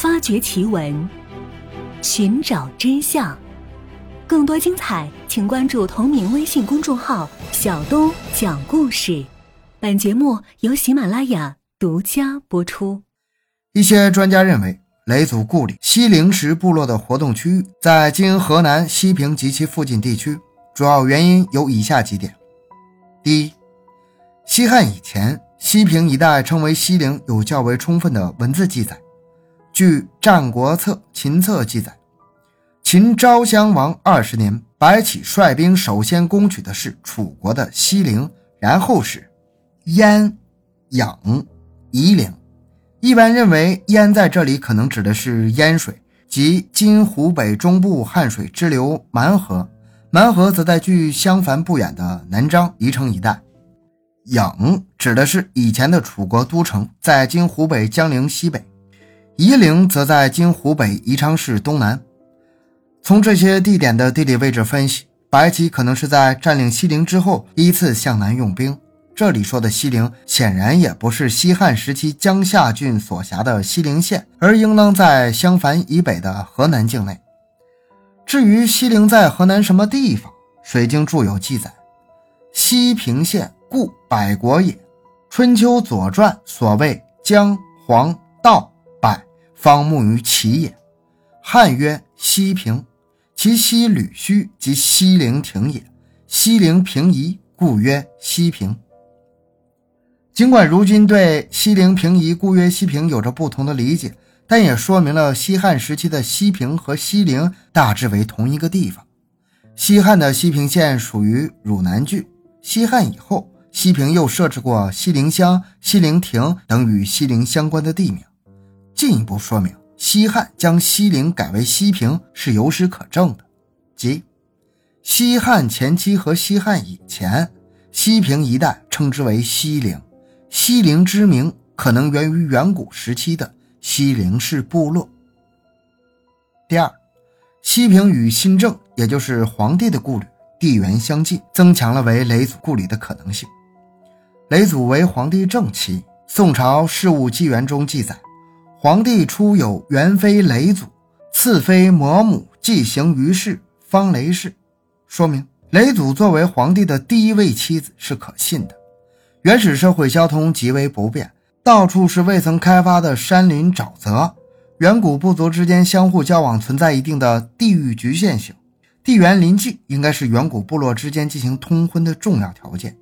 发掘奇闻，寻找真相。更多精彩，请关注同名微信公众号“小东讲故事”。本节目由喜马拉雅独家播出。一些专家认为，雷祖故里西陵石部落的活动区域在今河南西平及其附近地区，主要原因有以下几点：第一，西汉以前，西平一带称为西陵，有较为充分的文字记载。据《战国策·秦策》记载，秦昭襄王二十年，白起率兵首先攻取的是楚国的西陵，然后是鄢、郢、夷陵。一般认为，鄢在这里可能指的是鄢水，即今湖北中部汉水支流蛮河；蛮河则在距襄樊不远的南漳宜城一带。郢指的是以前的楚国都城，在今湖北江陵西北。夷陵则在今湖北宜昌市东南。从这些地点的地理位置分析，白起可能是在占领西陵之后依次向南用兵。这里说的西陵，显然也不是西汉时期江夏郡所辖的西陵县，而应当在襄樊以北的河南境内。至于西陵在河南什么地方，《水经注》有记载：“西平县，故百国也。”《春秋左传》所谓姜、黄、道。方木于齐也，汉曰西平，其西吕须即西陵亭也。西陵平夷，故曰西平。尽管如今对西陵平夷，故曰西平有着不同的理解，但也说明了西汉时期的西平和西陵大致为同一个地方。西汉的西平县属于汝南郡，西汉以后，西平又设置过西陵乡、西陵亭等与西陵相关的地名。进一步说明，西汉将西陵改为西平是有史可证的，即西汉前期和西汉以前，西平一带称之为西陵。西陵之名可能源于远古时期的西陵氏部落。第二，西平与新郑，也就是皇帝的故里，地缘相近，增强了为雷祖故里的可能性。雷祖为皇帝正妻，宋朝《事务纪元》中记载。皇帝初有元妃雷祖，次妃魔母既行于世，方雷氏，说明雷祖作为皇帝的第一位妻子是可信的。原始社会交通极为不便，到处是未曾开发的山林沼泽，远古部族之间相互交往存在一定的地域局限性，地缘邻近应该是远古部落之间进行通婚的重要条件，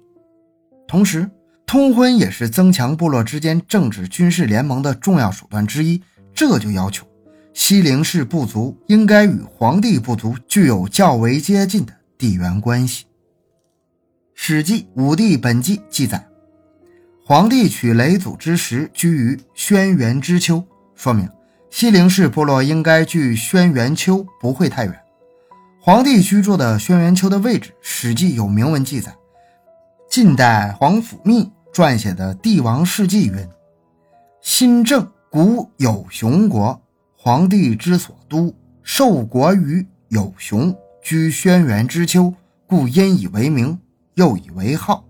同时。通婚也是增强部落之间政治军事联盟的重要手段之一，这就要求西陵氏部族应该与黄帝部族具有较为接近的地缘关系。《史记·武帝本纪》记载，黄帝娶雷祖之时居于轩辕之丘，说明西陵氏部落应该距轩辕丘不会太远。黄帝居住的轩辕丘的位置，《史记》有明文记载。近代皇甫谧。撰写的《帝王世纪》云：“新郑古有熊国，皇帝之所都，受国于有熊，居轩辕之丘，故因以为名，又以为号。”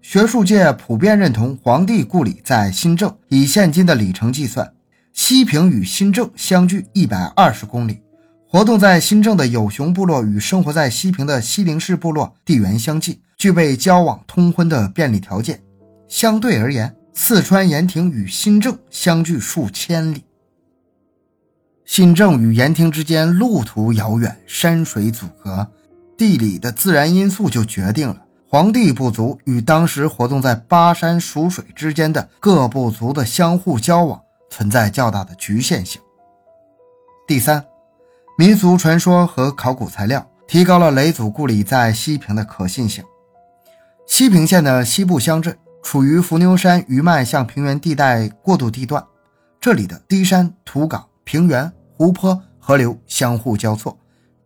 学术界普遍认同皇帝故里在新郑。以现今的里程计算，西平与新郑相距一百二十公里。活动在新郑的有熊部落与生活在西平的西陵氏部落地缘相近，具备交往通婚的便利条件。相对而言，四川盐亭与新郑相距数千里。新郑与盐亭之间路途遥远，山水阻隔，地理的自然因素就决定了黄帝部族与当时活动在巴山蜀水之间的各部族的相互交往存在较大的局限性。第三，民俗传说和考古材料提高了雷祖故里在西平的可信性。西平县的西部乡镇。处于伏牛山余脉向平原地带过渡地段，这里的低山、土岗、平原、湖泊、河流相互交错，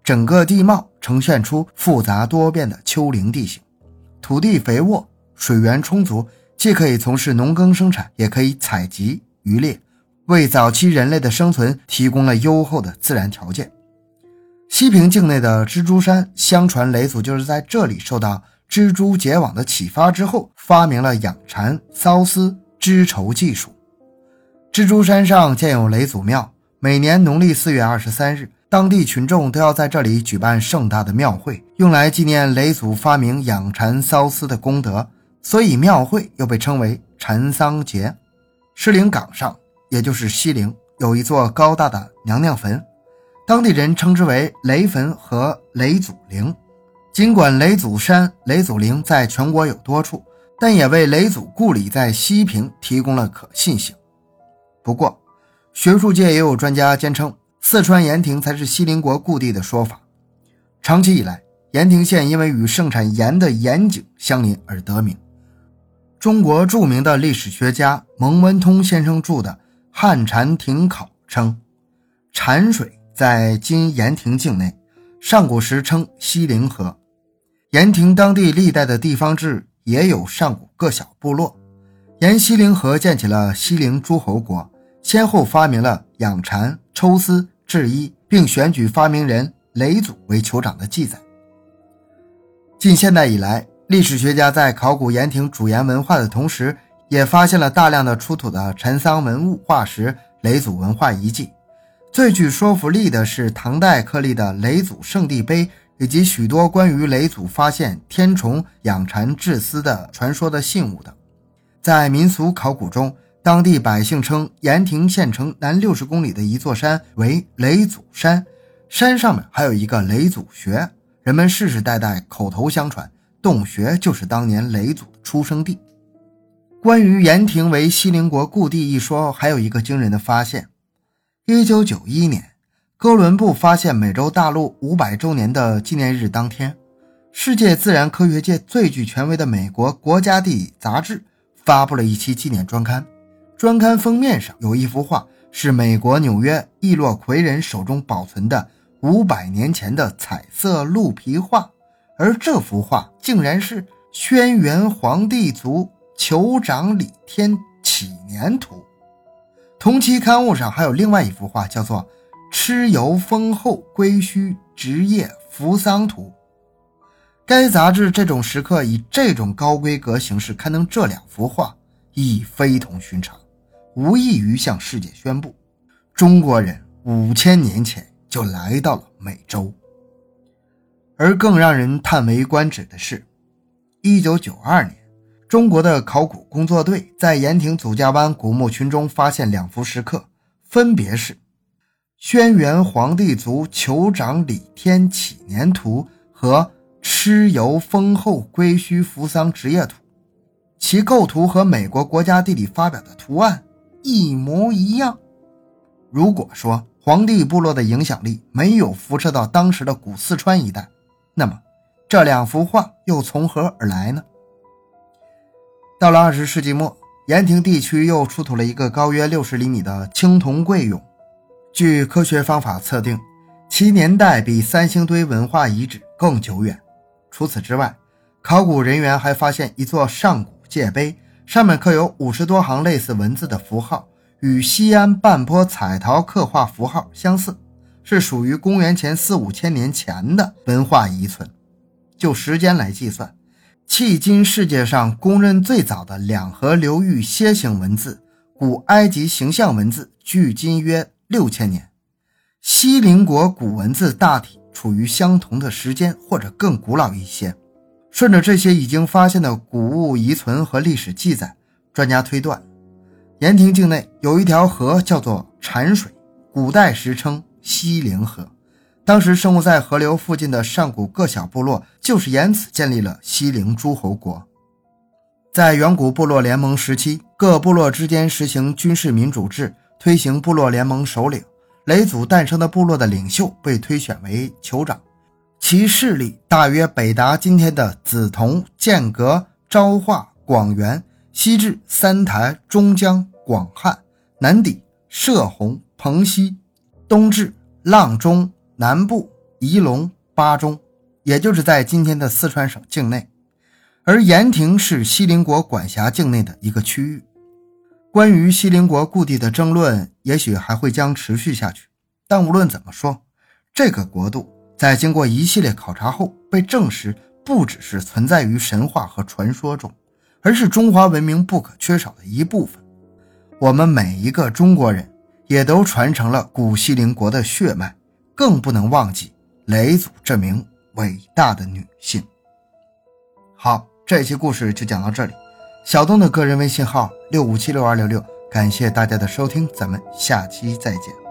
整个地貌呈现出复杂多变的丘陵地形。土地肥沃，水源充足，既可以从事农耕生产，也可以采集渔猎，为早期人类的生存提供了优厚的自然条件。西平境内的蜘蛛山，相传雷祖就是在这里受到。蜘蛛结网的启发之后，发明了养蚕、缫丝、织绸技术。蜘蛛山上建有雷祖庙，每年农历四月二十三日，当地群众都要在这里举办盛大的庙会，用来纪念雷祖发明养蚕缫丝的功德，所以庙会又被称为蚕桑节。狮岭岗上，也就是西陵，有一座高大的娘娘坟。当地人称之为雷坟和雷祖陵。尽管雷祖山、雷祖陵在全国有多处，但也为雷祖故里在西平提供了可信性。不过，学术界也有专家坚称四川盐亭才是西陵国故地的说法。长期以来，盐亭县因为与盛产盐的盐井相邻而得名。中国著名的历史学家蒙文通先生著的《汉禅亭考》称，禅水。在今盐亭境内，上古时称西陵河。盐亭当地历代的地方志也有上古各小部落，沿西陵河建起了西陵诸侯国，先后发明了养蚕、抽丝、制衣，并选举发明人雷祖为酋长的记载。近现代以来，历史学家在考古盐亭主盐文化的同时，也发现了大量的出土的陈桑文物、化石、雷祖文化遗迹。最具说服力的是唐代刻立的雷祖圣地碑，以及许多关于雷祖发现天虫、养蚕、制丝的传说的信物等。在民俗考古中，当地百姓称盐亭县城南六十公里的一座山为雷祖山，山上面还有一个雷祖穴，人们世世代代口头相传，洞穴就是当年雷祖的出生地。关于盐亭为西陵国故地一说，还有一个惊人的发现。一九九一年，哥伦布发现美洲大陆五百周年的纪念日当天，世界自然科学界最具权威的美国国家地理杂志发布了一期纪念专刊。专刊封面上有一幅画，是美国纽约易洛魁人手中保存的五百年前的彩色鹿皮画，而这幅画竟然是轩辕黄帝族酋长李天启年图。同期刊物上还有另外一幅画，叫做《蚩尤封后归墟职业扶桑图》。该杂志这种时刻以这种高规格形式刊登这两幅画，意义非同寻常，无异于向世界宣布，中国人五千年前就来到了美洲。而更让人叹为观止的是，一九九二年。中国的考古工作队在盐亭祖家湾古墓群中发现两幅石刻，分别是《轩辕黄帝族酋长李天启年图》和《蚩尤封后归墟扶桑职业图》，其构图和美国国家地理发表的图案一模一样。如果说黄帝部落的影响力没有辐射到当时的古四川一带，那么这两幅画又从何而来呢？到了二十世纪末，盐亭地区又出土了一个高约六十厘米的青铜贵俑。据科学方法测定，其年代比三星堆文化遗址更久远。除此之外，考古人员还发现一座上古界碑，上面刻有五十多行类似文字的符号，与西安半坡彩陶刻画符号相似，是属于公元前四五千年前的文化遗存。就时间来计算。迄今世界上公认最早的两河流域楔形文字——古埃及形象文字，距今约六千年。西陵国古文字大体处于相同的时间，或者更古老一些。顺着这些已经发现的古物遗存和历史记载，专家推断，盐亭境内有一条河叫做禅水，古代时称西陵河。当时生活在河流附近的上古各小部落，就是沿此建立了西陵诸侯国。在远古部落联盟时期，各部落之间实行军事民主制，推行部落联盟首领。雷祖诞生的部落的领袖被推选为酋长，其势力大约北达今天的梓潼、剑阁、昭化、广元，西至三台、中江、广汉，南抵射洪、蓬溪，东至阆中。南部仪陇巴中，也就是在今天的四川省境内，而盐亭是西陵国管辖境内的一个区域。关于西陵国故地的争论，也许还会将持续下去。但无论怎么说，这个国度在经过一系列考察后，被证实不只是存在于神话和传说中，而是中华文明不可缺少的一部分。我们每一个中国人也都传承了古西陵国的血脉，更不能忘记雷祖这名伟大的女性。好，这期故事就讲到这里。小东的个人微信号六五七六二六六，感谢大家的收听，咱们下期再见。